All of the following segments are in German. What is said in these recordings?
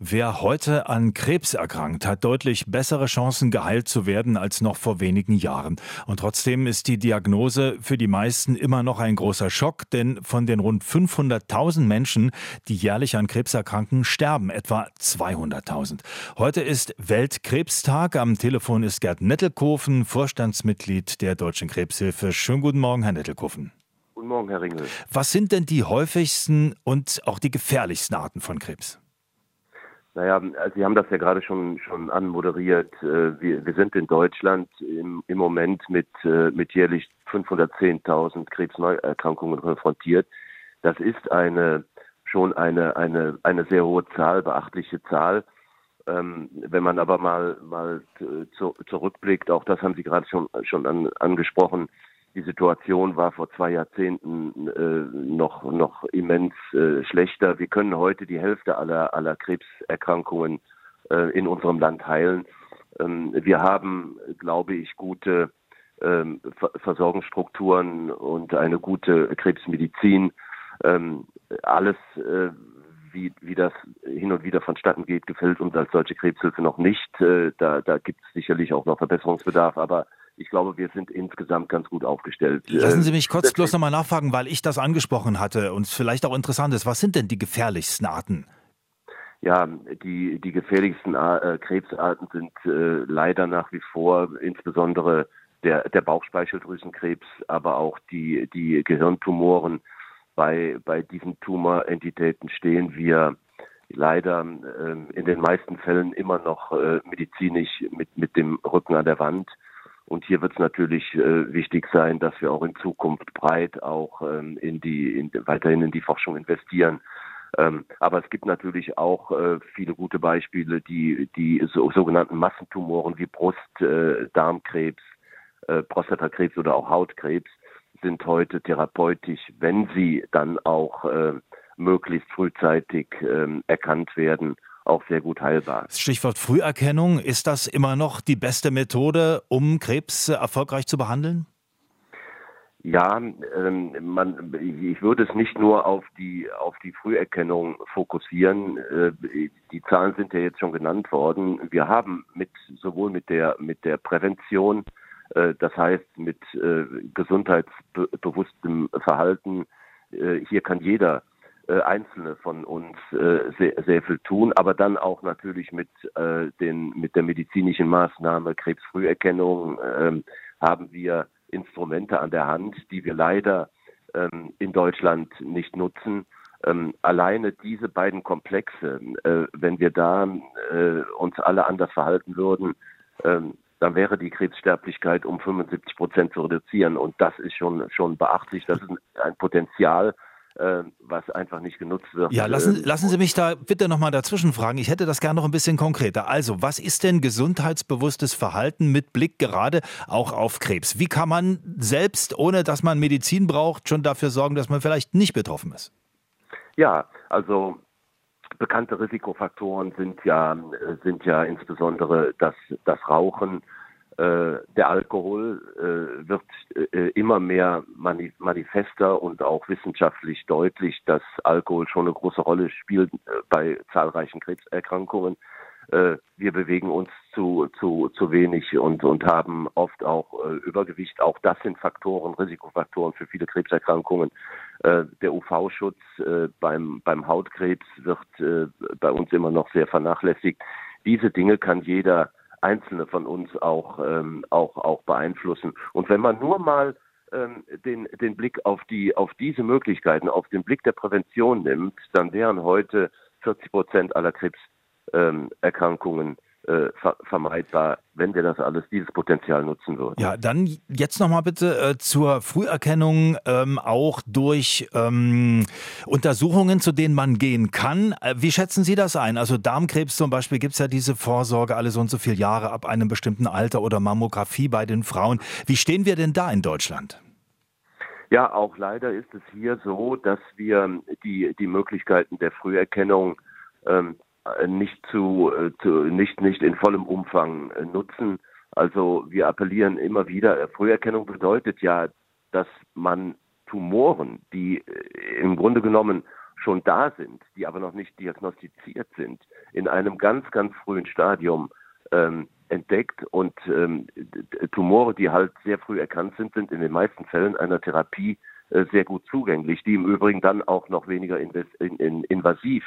Wer heute an Krebs erkrankt, hat deutlich bessere Chancen, geheilt zu werden als noch vor wenigen Jahren. Und trotzdem ist die Diagnose für die meisten immer noch ein großer Schock, denn von den rund 500.000 Menschen, die jährlich an Krebs erkranken, sterben etwa 200.000. Heute ist Weltkrebstag. Am Telefon ist Gerd Nettelkofen, Vorstandsmitglied der Deutschen Krebshilfe. Schönen guten Morgen, Herr Nettelkofen. Guten Morgen, Herr Ringel. Was sind denn die häufigsten und auch die gefährlichsten Arten von Krebs? Naja, also Sie haben das ja gerade schon schon anmoderiert. Äh, wir, wir sind in Deutschland im, im Moment mit, äh, mit jährlich 510.000 Krebsneuerkrankungen konfrontiert. Das ist eine schon eine, eine, eine sehr hohe Zahl, beachtliche Zahl. Ähm, wenn man aber mal, mal zu, zurückblickt, auch das haben Sie gerade schon, schon an, angesprochen, die Situation war vor zwei Jahrzehnten äh, noch, noch immens äh, schlechter. Wir können heute die Hälfte aller, aller Krebserkrankungen äh, in unserem Land heilen. Ähm, wir haben, glaube ich, gute ähm, Versorgungsstrukturen und eine gute Krebsmedizin. Ähm, alles, äh, wie, wie das hin und wieder vonstatten geht, gefällt uns als deutsche Krebshilfe noch nicht. Äh, da da gibt es sicherlich auch noch Verbesserungsbedarf, aber ich glaube, wir sind insgesamt ganz gut aufgestellt. Lassen Sie mich kurz bloß nochmal nachfragen, weil ich das angesprochen hatte und es vielleicht auch interessant ist. Was sind denn die gefährlichsten Arten? Ja, die, die gefährlichsten äh, Krebsarten sind äh, leider nach wie vor insbesondere der, der Bauchspeicheldrüsenkrebs, aber auch die, die Gehirntumoren. Bei, bei diesen Tumorentitäten stehen wir leider äh, in den meisten Fällen immer noch äh, medizinisch mit, mit dem Rücken an der Wand. Und hier wird es natürlich äh, wichtig sein, dass wir auch in Zukunft breit auch ähm, in die in, weiterhin in die Forschung investieren. Ähm, aber es gibt natürlich auch äh, viele gute Beispiele, die die so, sogenannten Massentumoren wie Brust, äh, Darmkrebs, äh, Prostatakrebs oder auch Hautkrebs sind heute therapeutisch, wenn sie dann auch äh, möglichst frühzeitig äh, erkannt werden auch sehr gut heilbar. Stichwort Früherkennung, ist das immer noch die beste Methode, um Krebs erfolgreich zu behandeln? Ja, ähm, man, ich würde es nicht nur auf die auf die Früherkennung fokussieren. Äh, die Zahlen sind ja jetzt schon genannt worden. Wir haben mit sowohl mit der mit der Prävention, äh, das heißt mit äh, gesundheitsbewusstem Verhalten, hier kann jeder äh, Einzelne von uns äh, sehr, sehr viel tun, aber dann auch natürlich mit äh, den mit der medizinischen Maßnahme Krebsfrüherkennung ähm, haben wir Instrumente an der Hand, die wir leider ähm, in Deutschland nicht nutzen. Ähm, alleine diese beiden Komplexe, äh, wenn wir da äh, uns alle anders verhalten würden, ähm, dann wäre die Krebssterblichkeit um 75 Prozent zu reduzieren. Und das ist schon, schon beachtlich. Das ist ein Potenzial, was einfach nicht genutzt wird. Ja, lassen, ähm, lassen Sie mich da bitte nochmal dazwischen fragen. Ich hätte das gerne noch ein bisschen konkreter. Also, was ist denn gesundheitsbewusstes Verhalten mit Blick gerade auch auf Krebs? Wie kann man selbst, ohne dass man Medizin braucht, schon dafür sorgen, dass man vielleicht nicht betroffen ist? Ja, also bekannte Risikofaktoren sind ja, sind ja insbesondere das, das Rauchen, äh, der Alkohol äh, wird äh, immer mehr mani manifester und auch wissenschaftlich deutlich, dass Alkohol schon eine große Rolle spielt äh, bei zahlreichen Krebserkrankungen. Äh, wir bewegen uns zu, zu, zu wenig und, und haben oft auch äh, Übergewicht. Auch das sind Faktoren, Risikofaktoren für viele Krebserkrankungen. der UV-Schutz beim, beim Hautkrebs wird bei uns immer noch sehr vernachlässigt. Diese Dinge kann jeder Einzelne von uns auch, ähm, auch, auch beeinflussen. Und wenn man nur mal ähm, den, den Blick auf die, auf diese Möglichkeiten, auf den Blick der Prävention nimmt, dann wären heute 40 Prozent aller Krebserkrankungen äh, vermeidbar, wenn wir das alles, dieses Potenzial nutzen würden. Ja, dann jetzt nochmal bitte äh, zur Früherkennung ähm, auch durch ähm, Untersuchungen, zu denen man gehen kann. Äh, wie schätzen Sie das ein? Also Darmkrebs zum Beispiel gibt es ja diese Vorsorge alle so und so viele Jahre ab einem bestimmten Alter oder Mammographie bei den Frauen. Wie stehen wir denn da in Deutschland? Ja, auch leider ist es hier so, dass wir die, die Möglichkeiten der Früherkennung ähm, äh, nicht zu, äh, zu nicht nicht in vollem Umfang äh, nutzen. Also wir appellieren immer wieder. Früherkennung bedeutet ja, dass man Tumoren, die im Grunde genommen schon da sind, die aber noch nicht diagnostiziert sind, in einem ganz, ganz frühen Stadium ähm, entdeckt und ähm, Tumore, die halt sehr früh erkannt sind, sind in den meisten Fällen einer Therapie äh, sehr gut zugänglich, die im Übrigen dann auch noch weniger in, in, invasiv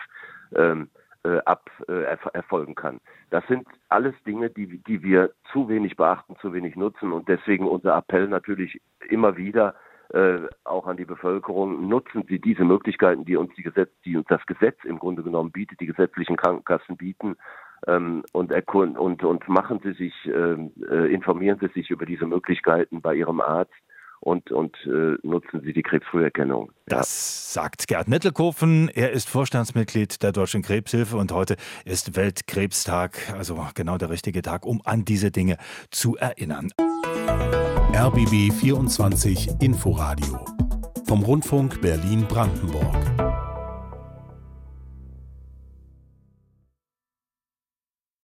ähm, äh, ab äh, erfolgen kann. Das sind alles Dinge, die, die wir zu wenig beachten, zu wenig nutzen und deswegen unser Appell natürlich immer wieder äh, auch an die Bevölkerung, nutzen Sie diese Möglichkeiten, die uns die Gesetz, die uns das Gesetz im Grunde genommen bietet, die gesetzlichen Krankenkassen bieten, ähm, und, und, und machen Sie sich, ähm, äh, informieren Sie sich über diese Möglichkeiten bei Ihrem Arzt und, und äh, nutzen Sie die Krebsfrüherkennung. Ja. Das sagt Gerd Nettelkofen. Er ist Vorstandsmitglied der Deutschen Krebshilfe und heute ist Weltkrebstag, also genau der richtige Tag, um an diese Dinge zu erinnern. RBB 24 Inforadio vom Rundfunk Berlin-Brandenburg.